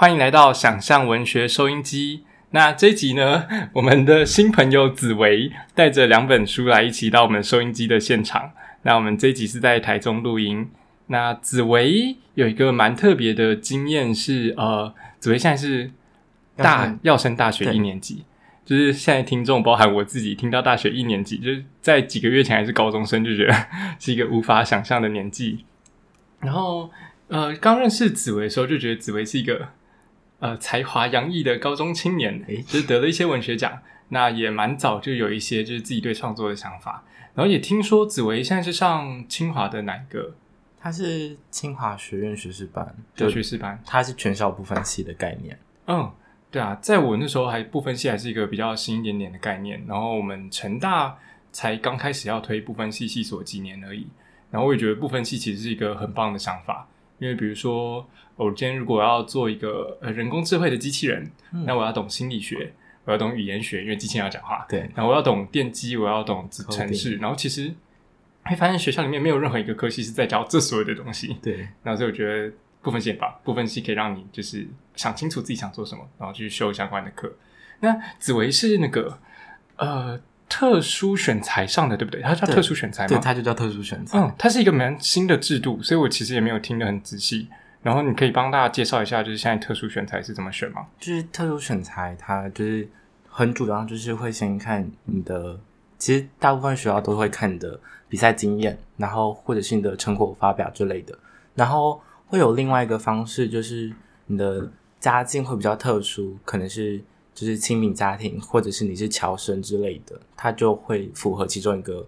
欢迎来到想象文学收音机。那这一集呢，我们的新朋友紫薇带着两本书来一起到我们收音机的现场。那我们这一集是在台中录音。那紫薇有一个蛮特别的经验是，呃，紫薇现在是大要升大学一年级，就是现在听众包含我自己听到大学一年级，就是在几个月前还是高中生，就觉得 是一个无法想象的年纪。然后，呃，刚认识紫薇的时候，就觉得紫薇是一个呃才华洋溢的高中青年，诶，就是得了一些文学奖。那也蛮早就有一些就是自己对创作的想法。然后也听说紫薇现在是上清华的哪一个？他是清华学院学士班，就学士班，他是全校不分系的概念。嗯，对啊，在我那时候还不分系，还是一个比较新一点点的概念。然后我们成大才刚开始要推不分系系所几年而已。然后我也觉得不分系其实是一个很棒的想法，因为比如说我今天如果要做一个呃人工智慧的机器人，那我要懂心理学，我要懂语言学，因为机器人要讲话。对，然后我要懂电机，我要懂城市。然后其实。会发现学校里面没有任何一个科系是在教这所有的东西。对，然后所以我觉得部分系吧，部分系可以让你就是想清楚自己想做什么，然后去修相关的课。那紫薇是那个呃特殊选材上的，对不对？它叫特殊选材吗？对，它就叫特殊选材。嗯，它是一个蛮新的制度，所以我其实也没有听得很仔细。然后你可以帮大家介绍一下，就是现在特殊选材是怎么选吗？就是特殊选材，它就是很主要就是会先看你的，其实大部分学校都会看你的。比赛经验，然后或者是你的成果发表之类的，然后会有另外一个方式，就是你的家境会比较特殊，可能是就是亲民家庭，或者是你是侨生之类的，它就会符合其中一个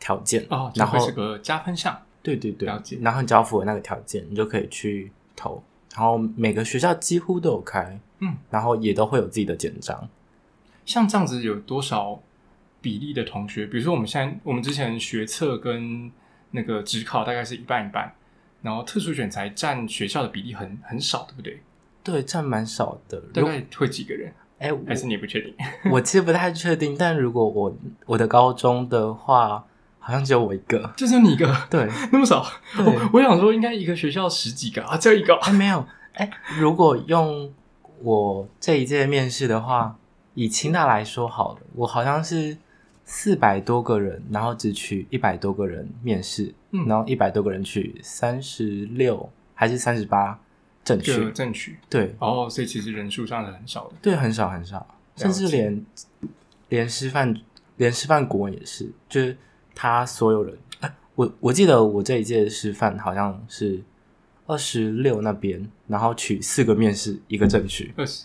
条件哦，然后是个加分项，对对对。然后你只要符合那个条件，你就可以去投。然后每个学校几乎都有开，嗯，然后也都会有自己的简章。像这样子有多少？比例的同学，比如说我们现在，我们之前学测跟那个职考大概是一半一半，然后特殊选材占学校的比例很很少，对不对？对，占蛮少的。大概会几个人？哎，还是你不确定？我其实不太确定，但如果我我的高中的话，好像只有我一个，就只有你一个？对，那么少？我想说，应该一个学校十几个啊，只有一个？哎，没有。哎，如果用我这一届面试的话，以清大来说好了，我好像是。四百多个人，然后只取一百多个人面试，嗯，然后一百多个人取三十六还是三十八正取正取，对，哦，所以其实人数上是很少的，对，很少很少，甚至连连师范连师范国文也是，就是他所有人，我我记得我这一届师范好像是二十六那边，然后取四个面试，一个正取，二十。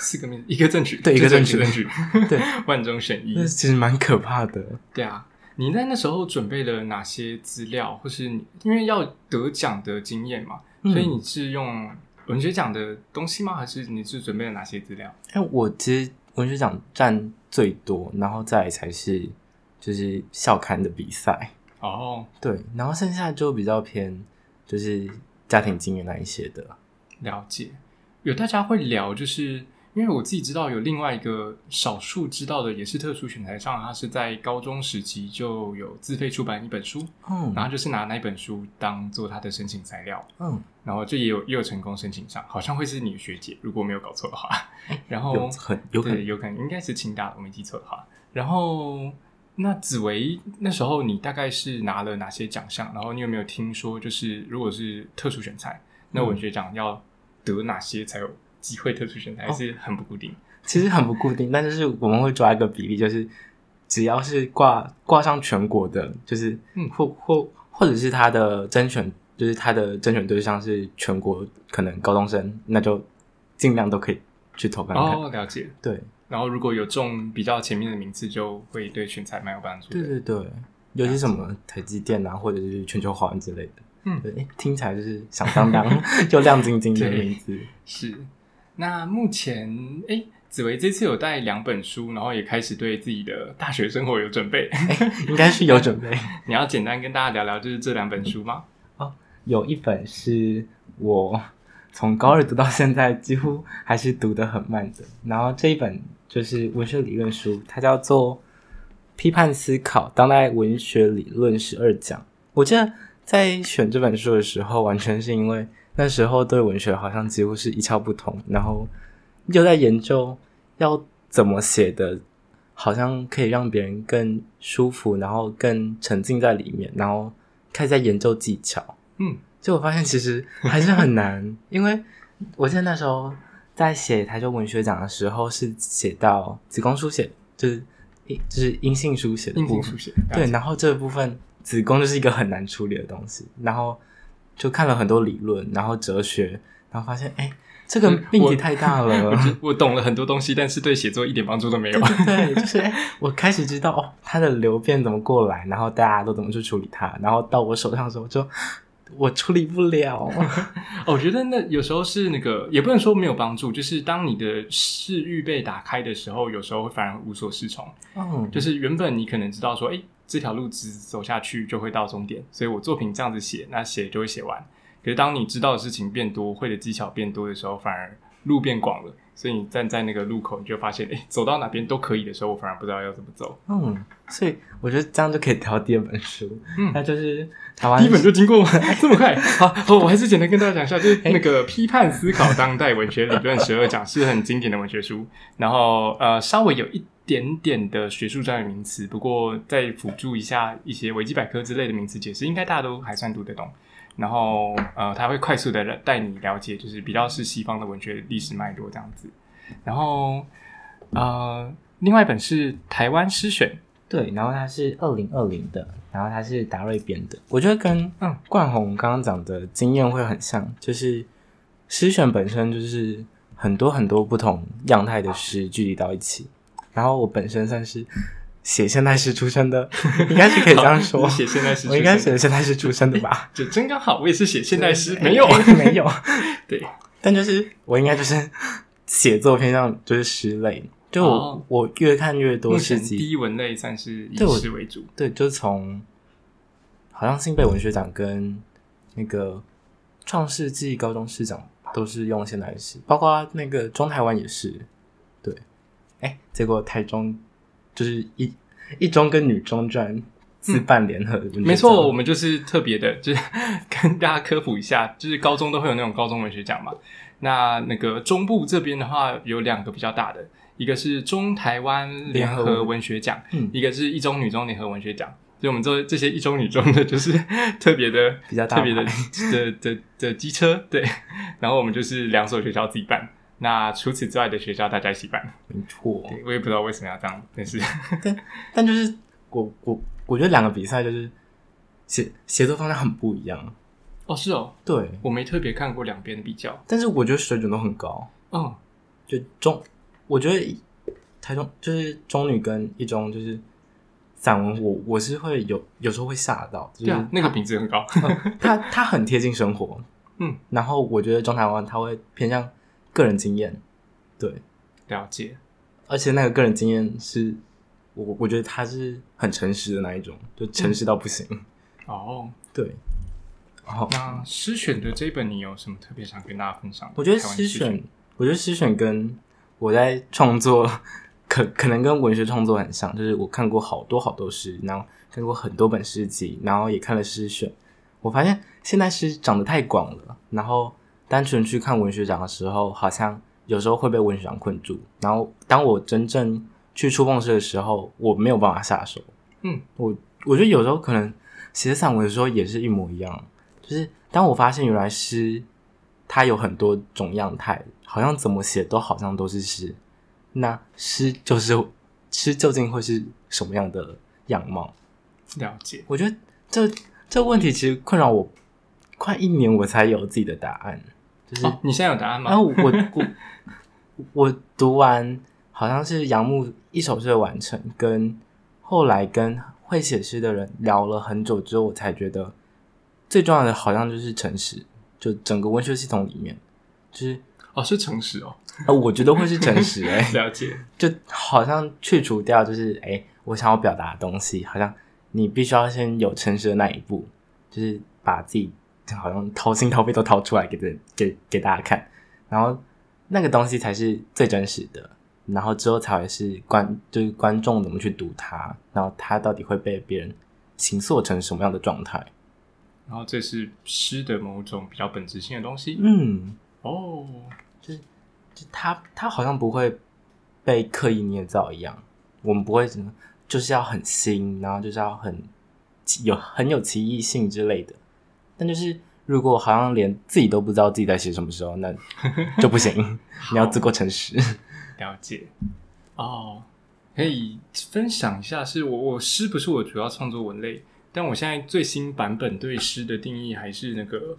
四个面，一个正取，对，一个正取，正取，对，万中选一，那其实蛮可怕的。对啊，你在那时候准备了哪些资料，或是你因为要得奖的经验嘛，所以你是用文学奖的东西吗？还是你是准备了哪些资料？哎，我其实文学奖占最多，然后再才是就是校刊的比赛。哦，对，然后剩下就比较偏就是家庭经验那一些的。了解，有大家会聊就是。因为我自己知道有另外一个少数知道的，也是特殊选材上，他是在高中时期就有自费出版一本书，嗯，然后就是拿那本书当做他的申请材料，嗯，然后这也有也有成功申请上，好像会是你学姐，如果没有搞错的话，然后很有可能有可能应该是清大，我没记错的话，然后那紫薇那时候你大概是拿了哪些奖项？然后你有没有听说，就是如果是特殊选材，那文学奖要得哪些才有？机会特殊选材还是很不固定，其实很不固定，但就是我们会抓一个比例，就是只要是挂挂上全国的，就是嗯，或或或者是他的甄选，就是他的甄选对象是全国可能高中生，那就尽量都可以去投看看。哦，了解。对，然后如果有中比较前面的名次，就会对选材蛮有帮助。对对对，尤其什么台积电啊，或者是全球华文之类的，嗯，对，听起来就是响当当 就亮晶晶的名字，是。那目前，哎，紫薇这次有带两本书，然后也开始对自己的大学生活有准备，应该是有准备。你要简单跟大家聊聊，就是这两本书吗？哦，有一本是我从高二读到现在，几乎还是读得很慢的。然后这一本就是文学理论书，它叫做《批判思考：当代文学理论十二讲》。我记得在选这本书的时候，完全是因为那时候对文学好像几乎是一窍不通，然后又在研究要怎么写的，好像可以让别人更舒服，然后更沉浸在里面，然后开始在研究技巧。嗯，就我发现其实还是很难，因为我记得那时候在写台州文学奖的时候，是写到子宫书写，就是阴就是阴性书写的部分对，然后这部分子宫就是一个很难处理的东西，然后就看了很多理论，然后哲学，然后发现哎，这个命题太大了。我懂了很多东西，但是对写作一点帮助都没有。对 对对，就是哎，我开始知道哦，它的流变怎么过来，然后大家都怎么去处理它，然后到我手上的时候就我处理不了。哦我觉得那有时候是那个，也不能说没有帮助，就是当你的视域被打开的时候，有时候会反而无所适从。嗯，就是原本你可能知道说，哎，这条路直走下去就会到终点，所以我作品这样子写，那写就会写完。可是当你知道的事情变多，会的技巧变多的时候，反而路变广了。所以你站在那个路口，你就发现，哎，走到哪边都可以的时候，我反而不知道要怎么走。嗯，所以我觉得这样就可以挑第二本书，嗯那就是台湾第一本就经过这么快，好，好我还是简单跟大家讲一下，就是那个《批判思考当代文学理论十二讲》是很经典的文学书，然后呃稍微有一点点的学术专业名词，不过再辅助一下一些维基百科之类的名词解释，应该大家都还算读得懂。然后呃，他会快速的带你了解，就是比较是西方的文学历史脉络这样子。然后呃，另外一本是台湾诗选，对，然后它是二零二零的，然后它是达瑞编的，我觉得跟嗯冠宏刚刚讲的经验会很像，就是诗选本身就是很多很多不同样态的诗聚集到一起，然后我本身算是写现代诗出身的，应该是可以这样说。你，写现代诗我应该写现代诗出身的吧？就真刚好，我也是写现代诗，没有，哎 没有，对，但就是我应该就是写作偏向就是诗类，就我、哦。我越看越多目诗集，前第一文类算是以诗为主，对，就是从好像新北文学奖跟那个创世纪高中市长都是用现代诗，包括那个中台湾也是。对，哎，结果台中就是一一中跟女中居然自办联合没错，我们就是特别的，就是跟大家科普一下，就是高中都会有那种高中文学奖嘛。那那个中部这边的话，有两个比较大的，一个是中台湾联合文学奖，嗯一个是一中女中联合文学奖。所以我们这这些一中女中的，就是特别的、比较大特别的的的的机车，对。然后我们就是两所学校自己办，那除此之外的学校大家一起办。没错，我也不知道为什么要这样，但是 但但就是我我我觉得两个比赛就是协协作方向很不一样。哦是哦，对，我没特别看过两边的比较。但是我觉得水准都很高。嗯，就中，我觉得台中就是中女跟一中就是散文我，我是会有有时候会吓到，就是对啊，那个品质很高。它它很贴近生活，嗯，然后我觉得中台湾它会偏向个人经验，对，了解，而且那个个人经验是我我觉得他是很诚实的那一种，就诚实到不行，哦，对。然后那诗选的这一本，你有什么特别想跟大家分享的？我觉得诗选，我觉得诗选跟我在创作，可可能跟文学创作很像，就是我看过好多好多诗，然后看过很多本诗集，然后也看了诗选。我发现现在诗长得太广了，然后单纯去看文学奖的时候，好像有时候会被文学奖困住。然后当我真正去触碰诗的时候，我没有办法下手。嗯，我我觉得有时候可能写散文的时候也是一模一样，就是当我发现原来诗它有很多种样态，好像怎么写都好像都是诗。那诗就是诗究竟会是什么样的样貌？了解。我觉得这这问题其实困扰我快一年，我才有自己的答案。就是，哦，你现在有答案吗？然后我我 我读完好像是杨牧一首诗的完成，跟后来跟会写诗的人聊了很久之后，我才觉得最重要的好像就是诚实，就整个文学系统里面，就是哦，是诚实哦。呃，我觉得会是诚实 哎、了解。就好像去除掉就是哎、我想要表达的东西，好像你必须要先有诚实的那一步，就是把自己好像掏心掏肺都掏出来给这 给给大家看，然后那个东西才是最真实的，然后之后才会是观就是观众怎么去读它，然后它到底会被别人形塑成什么样的状态。然后这是诗的某种比较本质性的东西。嗯，哦，就是就它它好像不会被刻意捏造一样，我们不会什么就是要很新，然后就是要很有很有奇异性之类的。但就是如果好像连自己都不知道自己在写什么时候，那 就不行。你要自过诚实。了解。哦，可以分享一下，是我我诗不是我主要创作文类，但我现在最新版本对诗的定义还是那个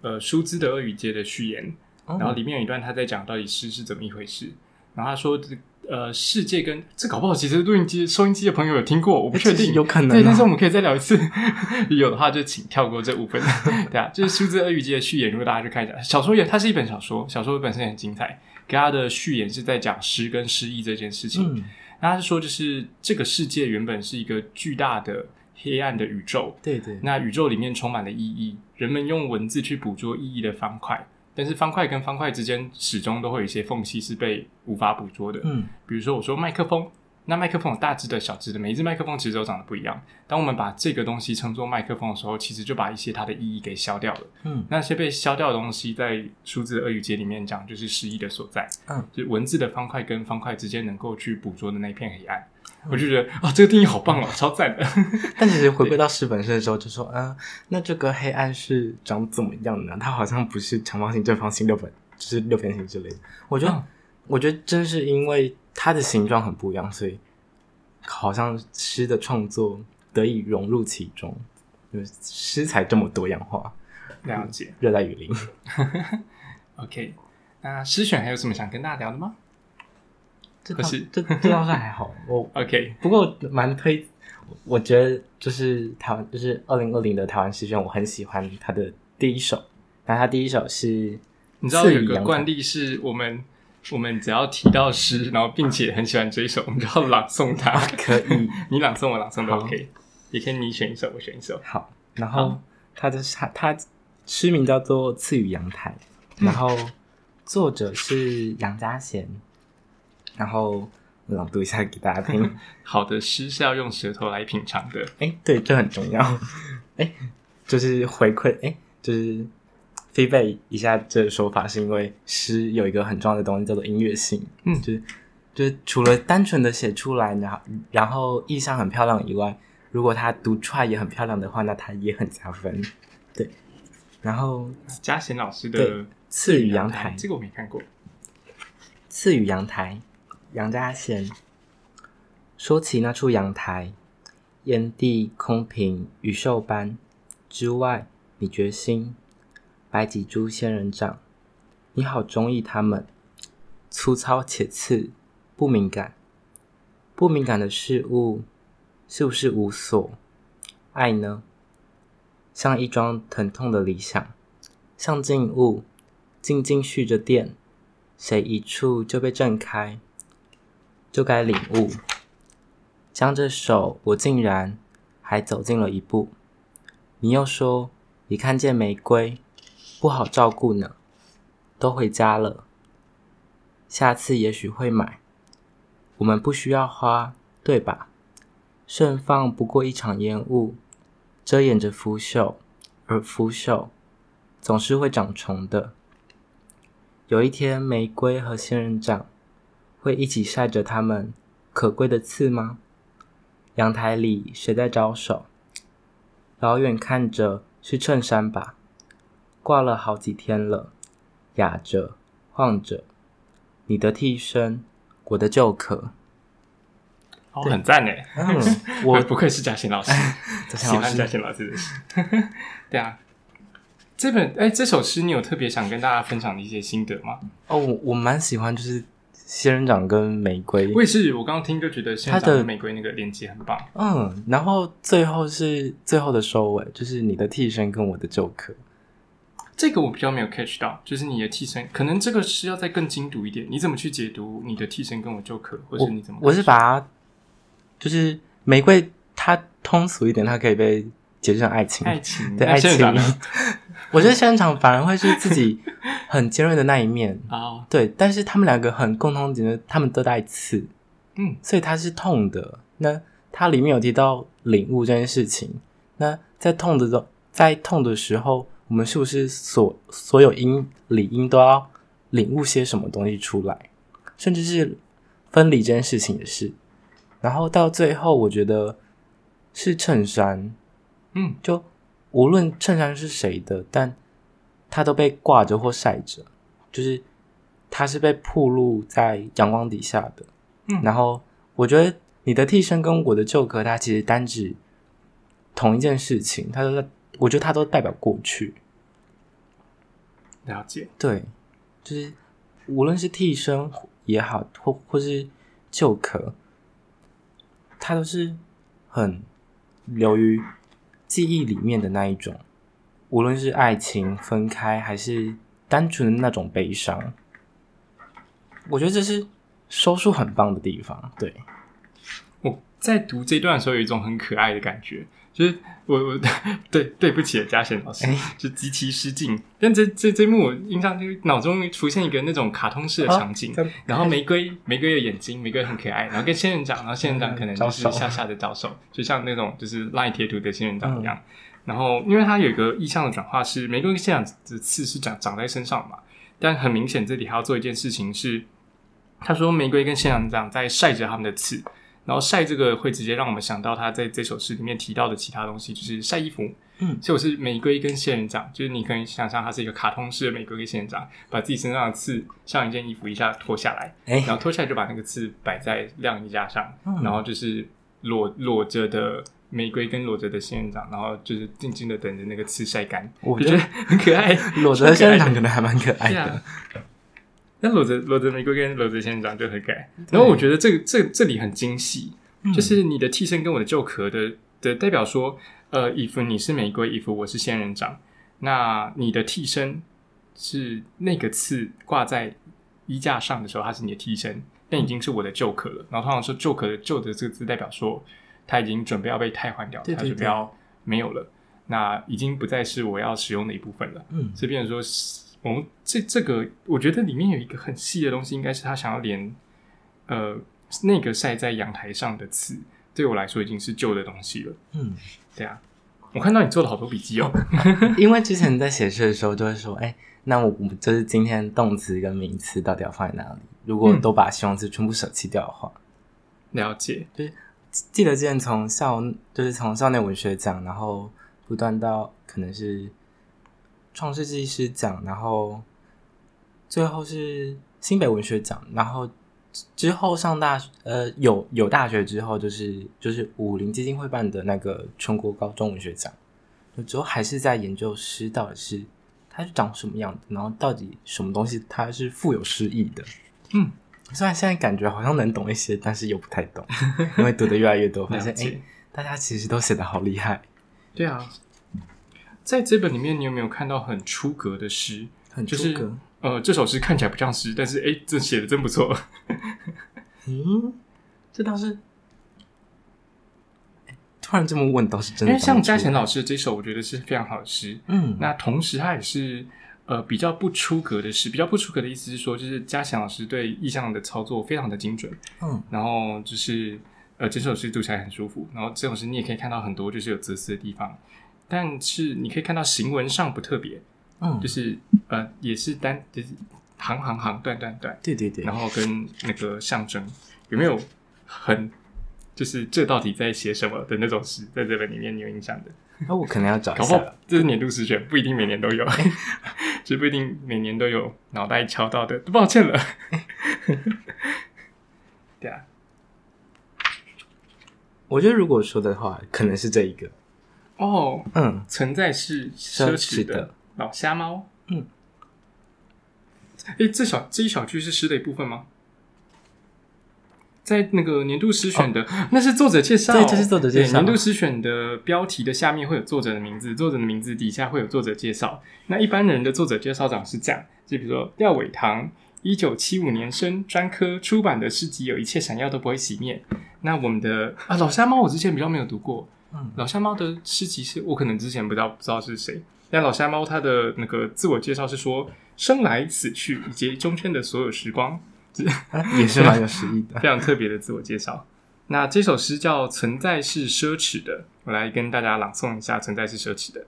呃舒兹的《鳄语街》的序言，然后里面有一段他在讲到底诗是怎么一回事，然后他说这呃世界跟这搞不好其实录音机收音机的朋友有听过，我不确定，有可能、对，但是我们可以再聊一次，有的话就请跳过这五分，对啊，就是数字《鳄语街》的序言，如果大家去看一下，小说也它是一本小说，小说本身也很精彩。给他的序言是在讲诗跟诗意这件事情。嗯，那他是说，就是这个世界原本是一个巨大的黑暗的宇宙，对对，那宇宙里面充满了意义，人们用文字去捕捉意义的方块，但是方块跟方块之间始终都会有一些缝隙是被无法捕捉的。嗯，比如说我说麦克风。那麦克风有大只的小只的，每一只麦克风其实都长得不一样。当我们把这个东西称作麦克风的时候，其实就把一些它的意义给消掉了。嗯，那些被消掉的东西，在数字俄语节里面讲，就是诗意的所在。嗯，就是文字的方块跟方块之间能够去捕捉的那片黑暗。我就觉得啊，这个定义好棒哦，超赞的。但其实回归到诗本身的时候，就说，嗯，那这个黑暗是长怎么样呢？它好像不是长方形、正方形、六分，就是六边形之类的。我觉得，嗯我觉得正是因为它的形状很不一样，所以好像诗的创作得以融入其中，就是诗才这么多样化。了解。热带雨林，OK，那诗选还有什么想跟大家聊的吗这倒可是这这倒是还好。我？OK，不过蛮推，我觉得就是台湾，就是二零二零的台湾诗选，我很喜欢他的第一首。那他第一首是你知道有个惯例是我们我们只要提到诗，然后并且很喜欢这一首，我们就要朗诵它。可以 你朗诵我朗诵都好 OK，也可以你选一首，我选一首。好，然后它的它它诗名叫做《赐予阳台》，嗯然后作者是杨家贤，然后朗读一下给大家听。好的诗是要用舌头来品尝的。哎，对，这很重要。哎，就是回馈，哎，就是 feedback 一下这个说法，是因为诗有一个很重要的东西叫做音乐性，嗯就是就是除了单纯的写出来，然后然后意象很漂亮以外，如果它读出来也很漂亮的话，那它也很加分。对，然后嘉贤老师的对《赐予阳台，这个我没看过。赐予阳台，杨家贤。说起那处阳台，烟蒂空平，羽兽般之外，你决心摆几株仙人掌，你好中意它们，粗糙且刺，不敏感。不敏感的事物，是不是无所爱呢？像一桩疼痛的理想，像静物，静静蓄着电。谁一触就被震开，就该领悟。将这手，我竟然还走近了一步。你又说你看见玫瑰不好照顾呢，都回家了。下次也许会买。我们不需要花，对吧？盛放不过一场烟雾，遮掩着腐朽，而腐朽总是会长虫的。有一天，玫瑰和仙人掌会一起晒着它们可贵的刺吗？阳台里谁在招手？老远看着是衬衫吧，挂了好几天了，哑着晃着。你的替身，我的旧壳。哦，很赞诶。嗯，我 我不愧是嘉欣老师，喜欢嘉师贤老师的诗。对啊，这本哎，这首诗你有特别想跟大家分享的一些心得吗？哦，我我蛮喜欢，就是仙人掌跟玫瑰我。也是，我刚刚听就觉得仙人它的掌跟玫瑰那个连接很棒。嗯，然后最后是最后的收尾，就是你的替身跟我的旧壳。这个我比较没有 catch 到，就是你的替身，可能这个是要再更精读一点。你怎么去解读你的替身跟我就可，或我是你怎么？我是把它，就是玫瑰，它通俗一点，它可以被解释成爱情。爱情，对爱情 我觉得仙人掌反而会是自己很尖锐的那一面，啊，对。但是他们两个很共同点的，他们都带刺，嗯，所以它是痛的。那它里面有提到领悟这件事情，那在痛的中在痛的时候，我们是不是所所有因理应都要领悟些什么东西出来，甚至是分离这件事情也是。然后到最后，我觉得是衬衫，嗯，就无论衬衫是谁的，但它都被挂着或晒着，就是它是被曝露在阳光底下的。嗯然后我觉得你的替身跟我的旧壳，它其实单指同一件事情，它都在，我觉得它都代表过去。了解。对，就是无论是替身也好，或或是旧壳，它都是很流于记忆里面的那一种，无论是爱情分开，还是单纯的那种悲伤，我觉得这是收束很棒的地方。对，我在读这段的时候，有一种很可爱的感觉，就是我我对对不起嘉贤老师，哎就极其失敬。但这这这一幕，我印象就脑中出现一个那种卡通式的场景，啊然后玫瑰玫瑰的眼睛，玫瑰很可爱，然后跟仙人掌，然后仙人掌可能就是下下的招手，就像那种就是 LINE 贴图的仙人掌一样。嗯然后，因为它有一个意向的转化是玫瑰跟仙人掌的刺是长长在身上嘛，但很明显这里还要做一件事情是，他说玫瑰跟仙人掌在晒着他们的刺，然后晒这个会直接让我们想到他在这首诗里面提到的其他东西，就是晒衣服。嗯。所以我是玫瑰跟仙人掌，就是你可以想象它是一个卡通式的玫瑰跟仙人掌，把自己身上的刺像一件衣服一下脱下来，哎、然后脱下来就把那个刺摆在晾衣架上，嗯。然后就是裸裸着的玫瑰跟裸着的仙人掌，然后就是静静的等着那个刺晒干，我觉得 很可爱。裸着的仙人掌可能还蛮可爱的。那裸着裸着玫瑰跟裸着仙人掌就很可爱。然后我觉得这个这这里很精细，嗯就是你的替身跟我的旧壳的的代表说，呃，衣服你是玫瑰，衣服我是仙人掌，那你的替身是那个刺挂在衣架上的时候，它是你的替身，但已经是我的旧壳了。然后通常说旧壳的旧的这个字代表说，它已经准备要被汰换掉，对对它准备要没有了，那已经不再是我要使用的一部分了。嗯所以变成说是，我们这这个，我觉得里面有一个很细的东西，应该是他想要连呃那个晒在阳台上的刺，对我来说已经是旧的东西了。嗯，对啊，我看到你做了好多笔记哦。因为之前在写诗的时候就会说，哎、那我我们就是今天动词跟名词到底要放在哪里？如果嗯都把形容词全部舍弃掉的话，了解，记得之前从校就是从校内文学奖，然后不断到可能是创世纪诗奖，然后最后是新北文学奖，然后之后上大呃有有大学之后就是就是武林基金会办的那个全国高中文学奖，就之后还是在研究诗到底是它是长什么样的，然后到底什么东西它是富有诗意的。嗯，虽然现在感觉好像能懂一些，但是又不太懂，因为读的越来越多，发现哎、大家其实都写的好厉害，对啊，在这本里面，你有没有看到很出格的诗？很就是出格。呃，这首诗看起来不像诗，但是哎，这写的真不错。嗯，这倒是，哎突然这么问，倒是真因的。为像嘉贤，老师的这首，我觉得是非常好的诗。嗯，那同时，他也是呃比较不出格的诗。比较不出格的意思是说，就是嘉祥老师对意象的操作非常的精准，嗯然后就是呃整首诗读起来很舒服。然后这首诗你也可以看到很多就是有哲思的地方，但是你可以看到行文上不特别，嗯，就是呃也是单就是行行行段段段，对对对，然后跟那个象征有没有很就是这到底在写什么的那种诗，在这本里面你有印象的？那我可能要找搞不好一下。这是年度诗选，不一定每年都有，就不一定每年都有脑袋敲到的，抱歉了。对啊，我觉得如果说的话，可能是这一个。哦，嗯，存在是奢奢侈的侈的老瞎猫。嗯，哎，这小这一小句是诗的一部分吗？在那个年度诗选的，那是作者介绍，哦对这是作者介绍。年度诗选的标题的下面会有作者的名字，作者的名字底下会有作者介绍。那一般人的作者介绍长是这样，就比如说廖伟棠，一九七五年生，专科出版的诗集有一切闪耀都不会熄灭。那我们的啊老瞎猫，我之前比较没有读过，嗯。老瞎猫的诗集是我可能之前不知道不知道是谁，但老瞎猫它的那个自我介绍是说生来死去以及中间的所有时光，啊 也是蛮有诗意的。非常特别的自我介绍。那这首诗叫《存在是奢侈的》，我来跟大家朗诵一下《存在是奢侈的》。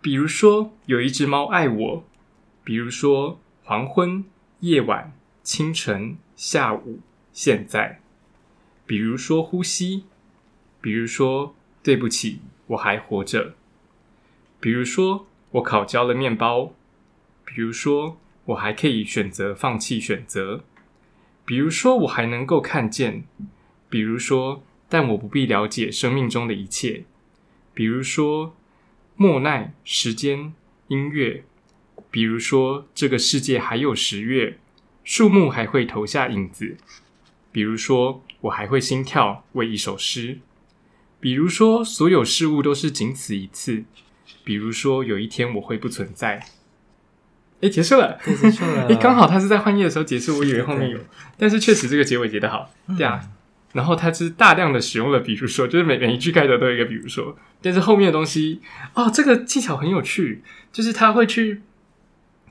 比如说有一只猫爱我，比如说黄昏、夜晚、清晨、下午、现在，比如说呼吸，比如说对不起，我还活着，比如说我烤焦了面包，比如说我还可以选择放弃选择，比如说我还能够看见，比如说但我不必了解生命中的一切，比如说莫奈、时间、音乐，比如说这个世界还有十月，树木还会投下影子，比如说我还会心跳为一首诗，比如说所有事物都是仅此一次，比如说有一天我会不存在。哎，结束了，对，结束了。哎，刚好他是在换页的时候结束，我以为后面有，但是确实这个结尾结得好，对啊。然后他是大量的使用了，比如说，就是每每一句开头都有一个比如说，但是后面的东西，哦，这个技巧很有趣，就是他会去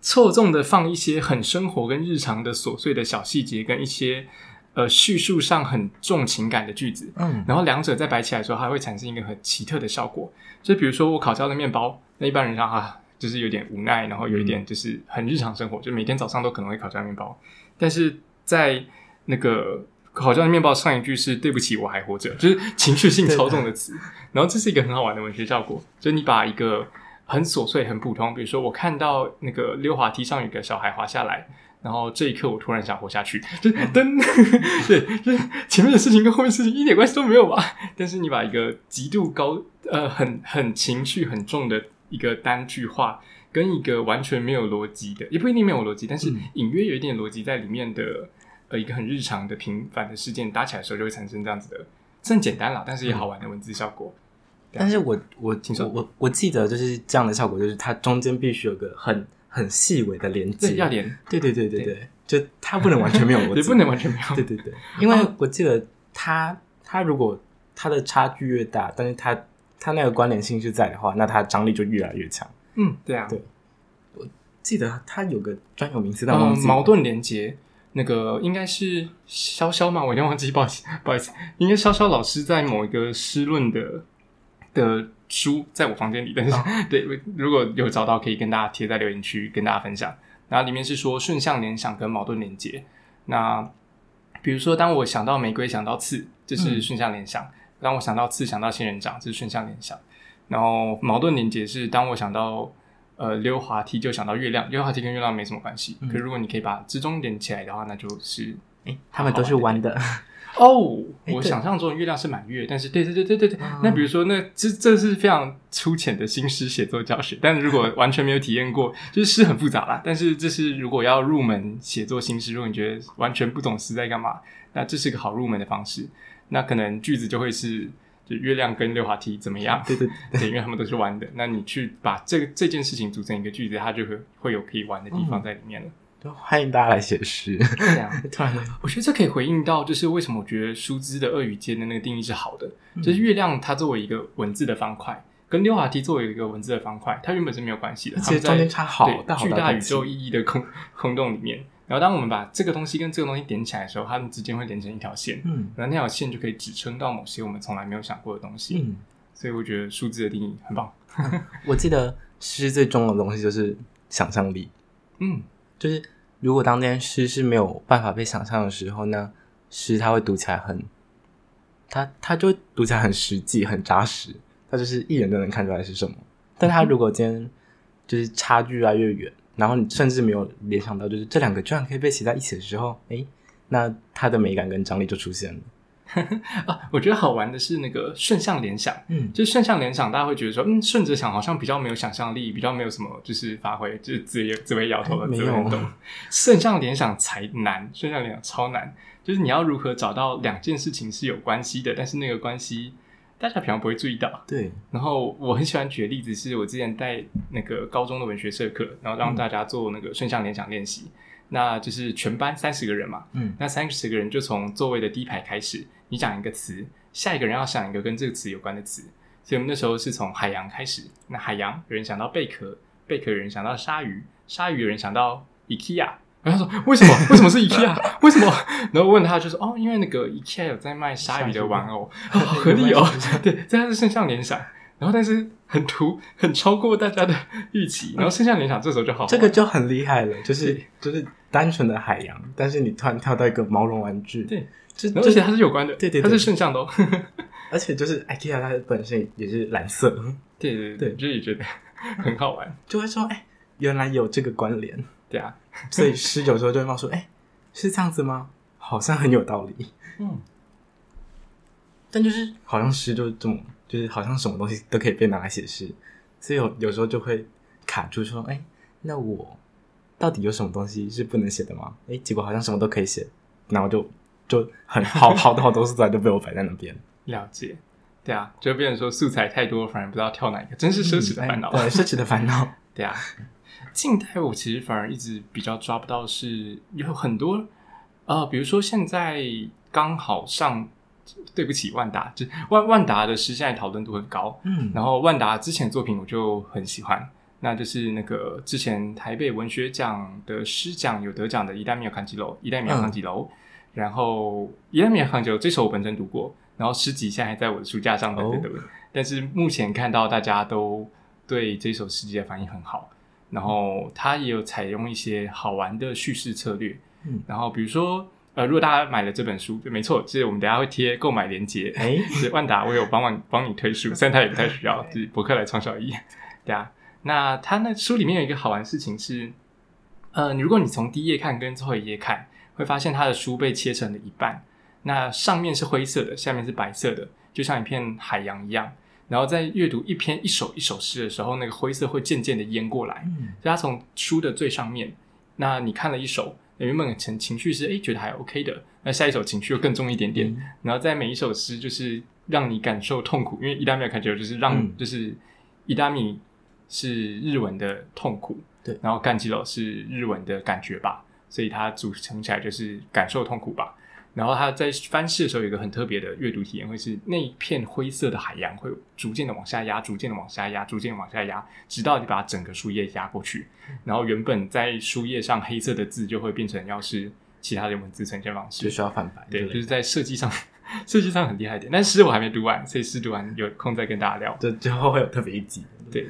错综的放一些很生活跟日常的琐碎的小细节，跟一些呃叙述上很重情感的句子，嗯，然后两者在摆起来的时候，它会产生一个很奇特的效果。就比如说我烤焦的面包，那一般人讲啊，就是有点无奈，然后有一点就是很日常生活，就每天早上都可能会烤焦面包。但是在那个烤焦的面包上一句是“对不起，我还活着”，就是情绪性 操纵的词。然后这是一个很好玩的文学效果，就是你把一个很琐碎、很普通，比如说我看到那个溜滑梯上有个小孩滑下来。然后这一刻，我突然想活下去，就是噔，对，就是前面的事情跟后面的事情一点关系都没有吧？但是你把一个极度高呃很很情绪很重的一个单句话，跟一个完全没有逻辑的，也不一定没有逻辑，但是嗯。隐约有一点逻辑在里面的呃一个很日常的平凡的事件搭起来的时候，就会产生这样子的，这很简单啦，但是也好玩的文字效果。但是我我听说。我我我记得就是这样的效果，就是它中间必须有个很很细微的连接，要连，对对对对对，就它不能完全没有逻辑，也不能完全没有。对对对，因为我记得它它如果它的差距越大，但是它它那个关联性是在的话，那它张力就越来越强。嗯，对啊，对。记得它有个专有名词，但忘嗯，记了。矛盾连接，那个应该是潇潇嘛，我有点忘记，不好意思，不好意思，应该潇潇老师在某一个诗论的的书，在我房间里，但是、哦 对，如果有找到，可以跟大家贴在留言区跟大家分享。然后里面是说顺向联想跟矛盾连接。那比如说，当我想到玫瑰，想到刺，这是嗯。顺向联想；当我想到刺，想到仙人掌，这是顺向联想。然后矛盾连接是当我想到呃溜滑梯，就想到月亮，溜滑梯跟月亮没什么关系。嗯可是如果你可以把之中连起来的话，那就是哎，它们都是弯的，哦，我想象中的月亮是满月，但是对对对对对对，嗯那比如说那这这是非常粗浅的新诗写作教学，但是如果完全没有体验过，就是诗很复杂啦。但是这是如果要入门写作新诗，如果你觉得完全不懂诗在干嘛，那这是个好入门的方式。那可能句子就会是就月亮跟溜滑梯怎么样？对对对，对，因为他们都是弯的。那你去把这个这件事情组成一个句子，它就会会有可以玩的地方在里面了。就欢迎大家来写诗。这样。突然，我觉得这可以回应到，就是为什么我觉得舒兹的鳄鱼间的那个定义是好的，就是月亮它作为一个文字的方块，跟溜滑梯作为一个文字的方块，它原本是没有关系的，其实中间差好对大好巨大宇宙意义的空空洞里面。然后当我们把这个东西跟这个东西点起来的时候，它们之间会连成一条线，嗯然后那条线就可以支撑到某些我们从来没有想过的东西。嗯，所以我觉得数字的定义很棒。我记得诗最重要的东西就是想象力，嗯，就是如果当天诗是没有办法被想象的时候，呢诗它会读起来很，它它就读起来很实际、很扎实，它就是一眼就能看出来是什么。但它如果今天就是差距越来越远，然后你甚至没有联想到，就是这两个居然可以被写在一起的时候，诶，那它的美感跟张力就出现了。啊，我觉得好玩的是那个顺向联想，嗯就是顺向联想，大家会觉得说，嗯，顺着想好像比较没有想象力，比较没有什么就是发挥，就是紫薇紫薇摇头了，没有紫薇懂。顺向联想才难，顺向联想超难，就是你要如何找到两件事情是有关系的，但是那个关系大家平常不会注意到。对，然后我很喜欢举的例子是我之前带那个高中的文学社课，然后让大家做那个顺向联想练习。那就是全班三十个人嘛，嗯那三十个人就从座位的第一排开始，你讲一个词，下一个人要想一个跟这个词有关的词。所以我们那时候是从海洋开始，那海洋有人想到贝壳，贝壳有人想到鲨鱼，鲨鱼有人想到 IKEA。然后他说：“为什么？为什么是 IKEA？为什么？”然后问他就说：“哦，因为那个 IKEA 有在卖鲨鱼的玩偶，好、合理哦。”对，这它是正向联想。然后但是很突，很超过大家的预期，然后剩下联想这时候就好这个就很厉害了，就是就是单纯的海洋，但是你突然跳到一个毛绒玩具，对，就然后而且它是有关的，对对对它是顺向的哦。而且就是 IKEA 它本身也是蓝色，对对对，就也觉得很好玩。就会说哎，原来有这个关联，对啊，所以诗有时候就会冒出哎，是这样子吗？好像很有道理，嗯，但就是好像诗就是这么，就是好像什么东西都可以被拿来写诗，所以有有时候就会卡住说，哎，那我到底有什么东西是不能写的吗？哎，结果好像什么都可以写，然后就就很好好多好多素材都被我摆在那边，了解。对啊，就变成说素材太多，反而不知道挑哪一个，真是奢侈的烦恼。对，奢侈的烦恼。对啊，近代我其实反而一直比较抓不到，是有很多呃，比如说现在刚好上，对不起万达，就万万达的诗现在讨论度很高，嗯，然后万达之前的作品我就很喜欢，那就是那个之前台北文学奖的诗奖有得奖的《一代米尔康吉楼》，一代米尔康吉楼，然后一代米尔康吉楼这首我本身读过，然后诗集现在还在我的书架上等等等，但是目前看到大家都对这首诗集的反应很好，然后它也有采用一些好玩的叙事策略，嗯然后比如说。呃，如果大家买了这本书，没错，就是我们等下会贴购买链接。哎，是万达，我有帮忙帮你推书，虽然他也不太需要，就是博客来创小一，对啊。那他那书里面有一个好玩的事情是，呃，如果你从第一页看跟最后一页看，会发现他的书被切成了一半，那上面是灰色的，下面是白色的，就像一片海洋一样。然后在阅读一篇一首一首诗的时候，那个灰色会渐渐的淹过来，嗯。所以它从书的最上面，那你看了一首，原本情情绪是诶觉得还 OK 的，那下一首情绪又更重一点点，嗯。然后在每一首诗就是让你感受痛苦，因为伊达米尔感觉就是让、嗯就是伊达米是日文的痛苦，对。然后干基楼是日文的感觉吧，所以它组成起来就是感受痛苦吧。然后它在翻试的时候有一个很特别的阅读体验，会是那一片灰色的海洋会逐渐的往下压，逐渐的往下压，逐渐地往下压，直到你把整个书页压过去，然后原本在书页上黑色的字就会变成要是其他的文字呈现方式。就，需要反白，对，就是在设计上 设计上很厉害一点。但诗我还没读完，所以诗读完有空再跟大家聊。这之后会有特别一集，对，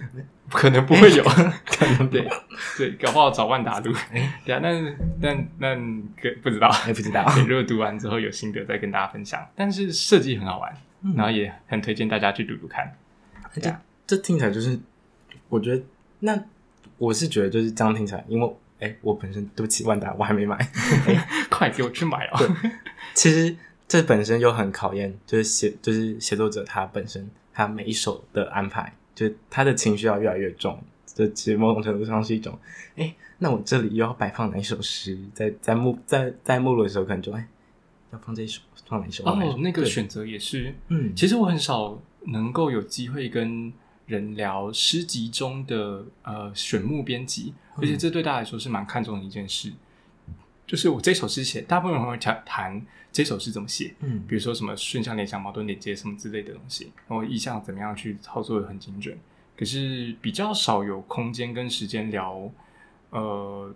可能不会有，可能对对，搞不好找万达读。对啊，但但但个不知道。哎不知道，如果读完之后有心得再跟大家分享。但是设计很好玩，嗯然后也很推荐大家去读读看。对啊这听起来就是，我觉得那我是觉得就是这样听起来，因为哎，我本身对不起万达，我还没买。快给我去买哦！其实这本身又很考验，就是写就是写作者他本身他每一首的安排，就是他的情绪要越来越重。这其实某种程度上是一种，哎，那我这里又要摆放哪一首诗？在在目在在目录的时候，可能就哎要放这一首，放哪一首？放哪一首，哦那个选择也是，嗯，其实我很少能够有机会跟人聊诗集中的呃选目编辑，而且这对大家来说是蛮看重的一件事。就是我这首诗写，大部分人会谈谈这首诗怎么写，嗯比如说什么顺向联想、矛盾连接什么之类的东西，然后意象怎么样去操作的很精准。可是比较少有空间跟时间聊，呃，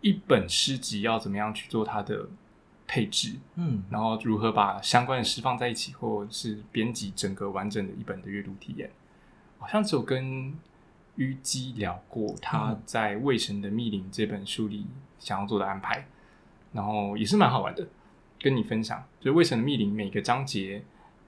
一本诗集要怎么样去做它的配置，嗯然后如何把相关的诗放在一起，或者是编辑整个完整的一本的阅读体验。好像只有跟虞姬聊过他嗯在《魏神的密林》这本书里想要做的安排，然后也是蛮好玩的，跟你分享。就是《魏神的密林》每个章节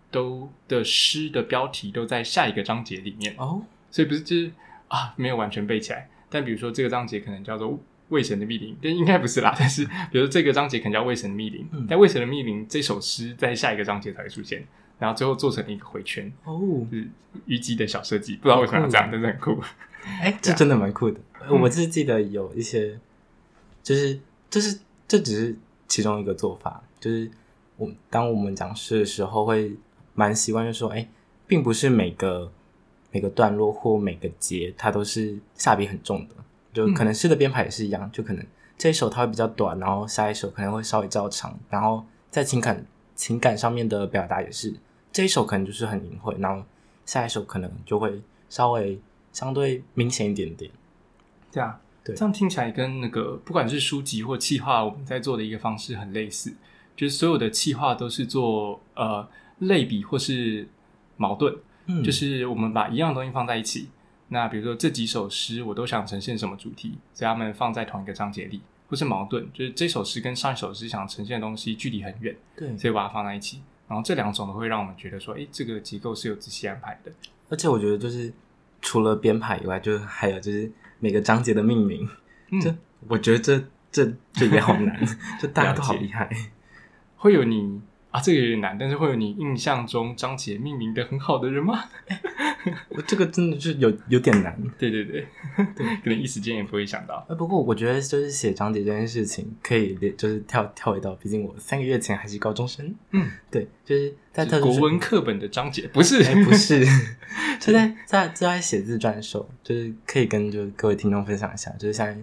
都的诗的标题都在下一个章节里面，哦，所以不是就是啊没有完全背起来。但比如说这个章节可能叫做魏神的密林，但应该不是啦。但是比如说这个章节可能叫魏神的密林，嗯但魏神的密林这首诗在下一个章节才会出现，然后最后做成一个回圈，哦，就是虞姬的小设计，不知道为什么要这样，真的很酷。哎，这真的蛮酷的。我是记得有一些，就是就是这只是其中一个做法，就是我当我们讲诗的时候，会蛮习惯就说，哎，并不是每个每个段落或每个节它都是下笔很重的，就可能诗的编排也是一样，就可能这一首它会比较短，然后下一首可能会稍微较长，然后在情感情感上面的表达也是，这一首可能就是很隐晦，然后下一首可能就会稍微相对明显一点点。对啊，对这样听起来跟那个不管是书籍或企划，我们在做的一个方式很类似，就是所有的企划都是做呃类比或是矛盾，嗯就是我们把一样东西放在一起。那比如说这几首诗，我都想呈现什么主题，所以他们放在同一个章节里，或是矛盾，就是这首诗跟上一首诗想呈现的东西距离很远，对，所以把它放在一起。然后这两种都会让我们觉得说，诶，这个结构是有仔细安排的。而且我觉得就是除了编排以外，就是还有就是每个章节的命名，嗯这我觉得这这这也好难，这大家都好厉害。会有你啊，这个有点难，但是会有你印象中章节命名的很好的人吗？我这个真的是有有点难。对对 对，可能一时间也不会想到。呃，不过我觉得就是写章节这件事情，可以就是跳跳一道，毕竟我三个月前还是高中生。嗯，对，就是在是特国文课本的章节不是？哎，不是，就在在就在写自传的时候，就是可以跟就是各位听众分享一下，就是现在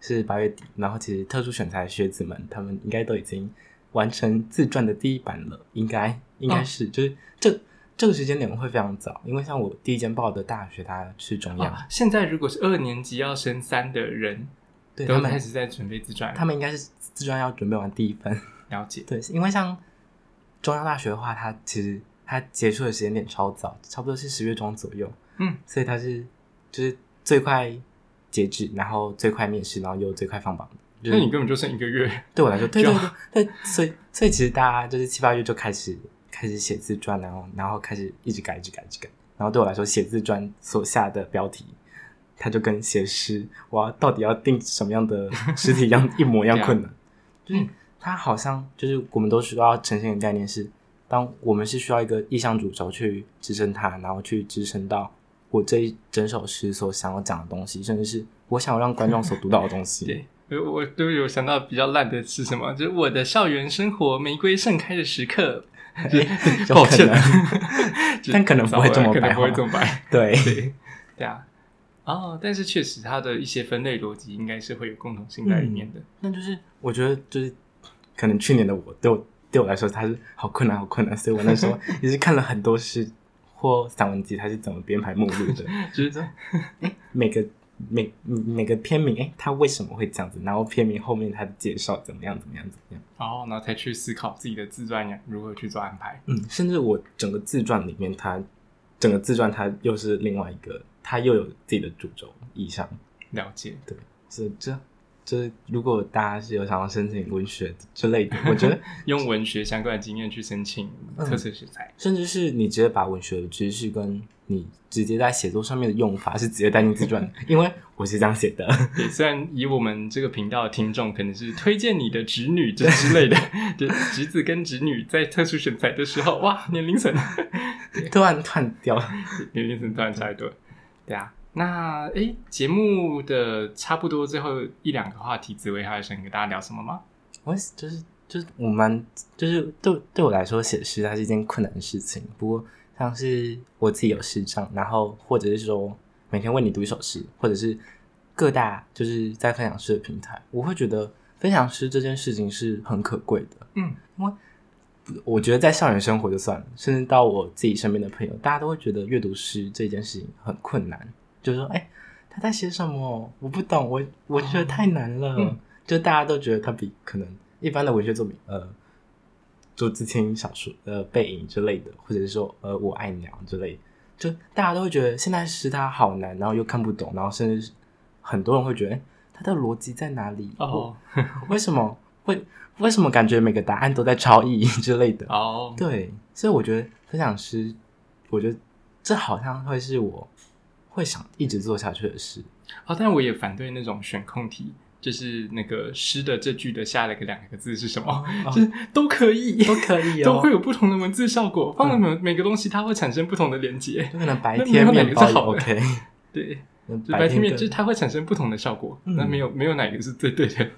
是八月底，然后其实特殊选材学子们他们应该都已经完成自传的第一版了，应该应该是、就是这这个时间点会非常早，因为像我第一间报的大学它是中央，啊，现在如果是二年级要升三的人，对他们开始在准备自传，他们应该是自传要准备完第一份，了解。对，因为像中央大学的话，它其实它结束的时间点超早，差不多是十月中左右，嗯，所以它是就是最快截止，然后最快面试，然后又最快放榜。就是那你根本就剩一个月，对我来说，对就对对对，所以所以其实大家就是七八月就开始开始写自传，然后然后开始一直改，一直改，一直改。然后对我来说，写自传所下的标题，它就跟写诗，我要到底要定什么样的 实体一样一模一样困难。就是它好像就是我们都需要呈现的概念是，当我们是需要一个意象主轴去支撑它，然后去支撑到我这一整首诗所想要讲的东西，甚至是我想要让观众所读到的东西。对。我我都有想到比较烂的是什么？就是我的校园生活玫瑰盛开的时刻。有抱歉但可能不会这么可能不会这么白。对，对对啊，哦，但是确实它的一些分类逻辑应该是会有共同性在里面的。那就是我觉得就是可能去年的我对我对我来说，它是好困难，好困难，所以我那时候也是看了很多诗或散文集，它是怎么编排目录的，就是说，哎，每个每每个片名，哎，他为什么会这样子？然后片名后面他的介绍怎么样，怎么样，怎么样？哦，然后才去思考自己的自传如何去做安排。嗯，甚至我整个自传里面，它整个自传它又是另外一个，它又有自己的主轴意向，了解，对，是这就是如果大家是有想要申请文学之类的，我觉得 用文学相关的经验去申请嗯特色食材。甚至是你直接把文学的知识跟你直接在写作上面的用法是直接带进自传，因为我是这样写的。对，虽然以我们这个频道的听众可能是推荐你的侄女这之类的，就侄子跟侄女在特殊选材的时候，哇，年龄层，突然断掉，年龄层突然差一多。对啊，那诶，节目的差不多最后一两个话题，紫薇还有想跟大家聊什么吗？我就是就是我们就是对对我来说写诗它是一件困难的事情。不过像是我自己有诗章，然后或者是说每天为你读一首诗，或者是各大就是在分享诗的平台，我会觉得分享诗这件事情是很可贵的。嗯，因为我觉得在校园生活就算了，甚至到我自己身边的朋友，大家都会觉得阅读诗这件事情很困难，就是说，哎、他在写什么？我不懂，我我觉得太难了。嗯就大家都觉得他比可能一般的文学作品，呃，朱自清小说、呃背影之类的，或者是说呃我爱鸟之类的，就大家都会觉得现在诗它好难，然后又看不懂，然后甚至很多人会觉得，哎、它的逻辑在哪里？哦为什么会为什么感觉每个答案都在超意之类的？哦，对，所以我觉得分享诗，我觉得这好像会是我会想一直做下去的事。哦，但我也反对那种选空题，就是那个诗的这句的下了个两个字是什么，就是都可以，都可以哦，都会有不同的文字效果，放了每每个东西，它会产生不同的连接。就可能白 天面包好 OK，对，白天面，跟就是它会产生不同的效果。嗯那没有没有哪个是最对的。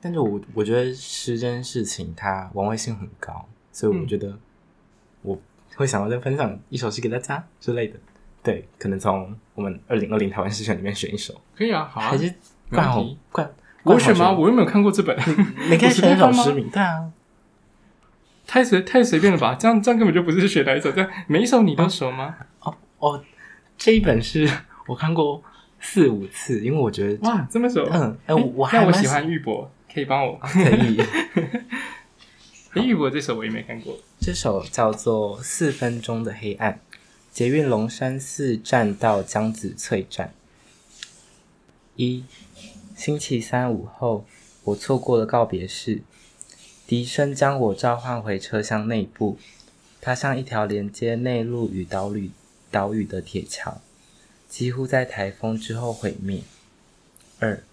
但是我我觉得诗这件事情它玩味性很高，所以我嗯觉得我会想要再分享一首诗给大家之类的。对，可能从我们二零二零台湾诗选里面选一首，可以啊，好啊还，是没冠好问题冠，我选吗？我又没有看过这本，你可以选一首诗名，对啊，太随太随便了吧？这样这样根本就不是选哪一首，这样每一首你都熟吗？哦哦，这一本是我看过四五次，因为我觉得这哇，这么熟。嗯，哎、诶我我还我喜欢玉博，可以帮我。可以。诶玉博这首我也没看过。这首叫做《四分钟的黑暗》，捷运龙山寺站到江子翠站。一星期三午后，我错过了告别式。笛声将我召唤回车厢内部，它像一条连接内陆与岛屿岛屿的铁桥，几乎在台风之后毁灭。二，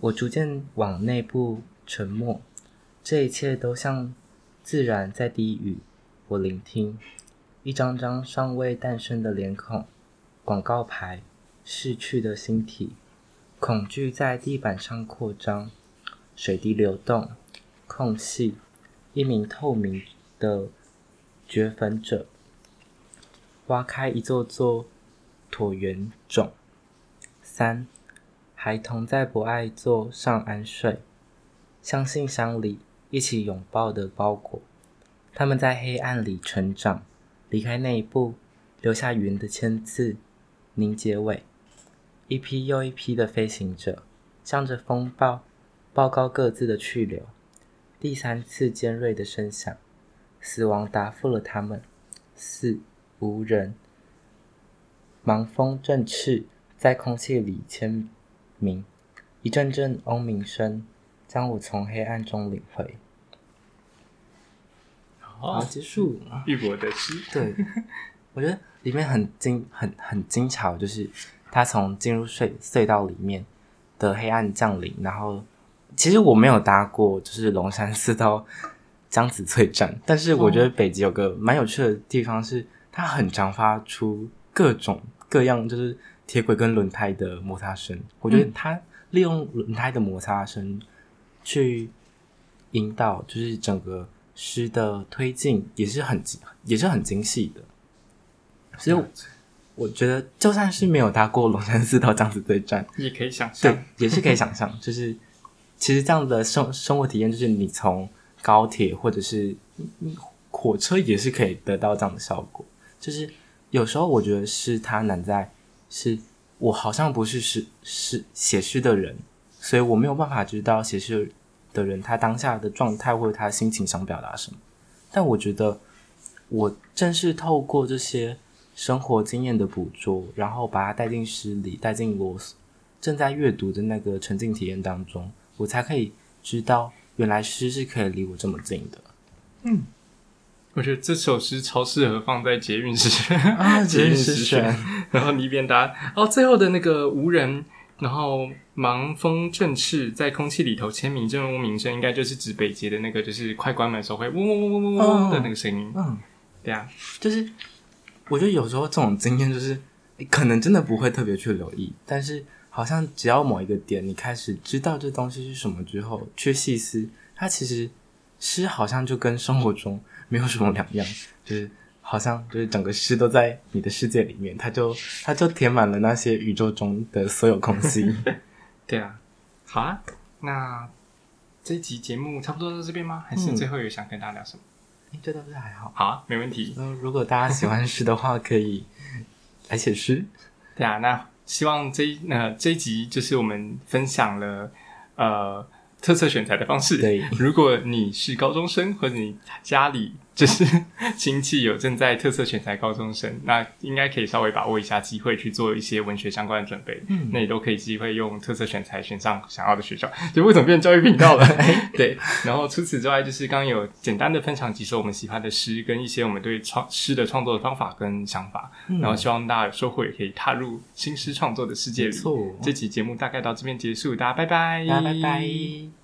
我逐渐往内部沉默，这一切都像自然在低语。我聆听，一张张尚未诞生的脸孔，广告牌，逝去的星体，恐惧在地板上扩张，水滴流动。空隙，一名透明的掘坟者挖开一座座椭圆冢。三，孩童在博爱座上安睡，像信箱里一起拥抱的包裹。他们在黑暗里成长，离开那一步，留下云的签字，凝结尾。一批又一批的飞行者，向着风暴报告各自的去留。第三次尖锐的声响，死亡答复了他们。四无人，盲风振翅，在空气里签名。一阵阵嗡鸣声，将我从黑暗中领回。好，结束。玉博的诗，对，我觉得里面很精，很很精巧，就是他从进入隧隧道里面的黑暗降临，然后。其实我没有搭过，就是龙山寺到江子翠站，但是我觉得北极有个蛮有趣的地方是，它很常发出各种各样，就是铁轨跟轮胎的摩擦声。我觉得它利用轮胎的摩擦声去引导，就是整个诗的推进也是很也是很精细的。所以我觉得，就算是没有搭过龙山寺到江子对站，也可以想象，对，也是可以想象，就是。其实这样的生生活体验，就是你从高铁或者是火车也是可以得到这样的效果。就是有时候我觉得是它难在，是我好像不是诗诗写诗的人，所以我没有办法知道写诗的人他当下的状态或者他心情想表达什么。但我觉得我正是透过这些生活经验的捕捉，然后把它带进诗里，带进我正在阅读的那个沉浸体验当中。我才可以知道，原来诗是可以离我这么近的。嗯，我觉得这首诗超适合放在捷运时啊，捷运时选。然后你一边答，哦，最后的那个无人，然后盲风正翅，在空气里头签名，这种鸣声应该就是指北捷的那个，就是快关门的时候会嗡嗡嗡嗡嗡嗡的那个声音。嗯，对啊，就是我觉得有时候这种经验，就是可能真的不会特别去留意，但是。好像只要某一个点，你开始知道这东西是什么之后，去细思，它其实诗好像就跟生活中没有什么两样，就是好像就是整个诗都在你的世界里面，它就它就填满了那些宇宙中的所有空隙。对啊，好啊，那这一集节目差不多到这边吗？还是最后有想跟大家聊什么？哎，这倒是还好。好啊，没问题。那如果大家喜欢诗的话，可以来写诗。对啊，那。希望这那这一集就是我们分享了呃特色选材的方式。对，如果你是高中生或者你家里。就是 亲戚有正在特色选材高中生，那应该可以稍微把握一下机会去做一些文学相关的准备。嗯，那你都可以机会用特色选材选上想要的学校。就为什么变教育频道了？对。然后除此之外，就是刚刚有简单的分享几首我们喜欢的诗，跟一些我们对创诗的创作的方法跟想法。然后希望大家有收获，也可以踏入新诗创作的世界里。错。这期节目大概到这边结束，大家拜拜，拜拜。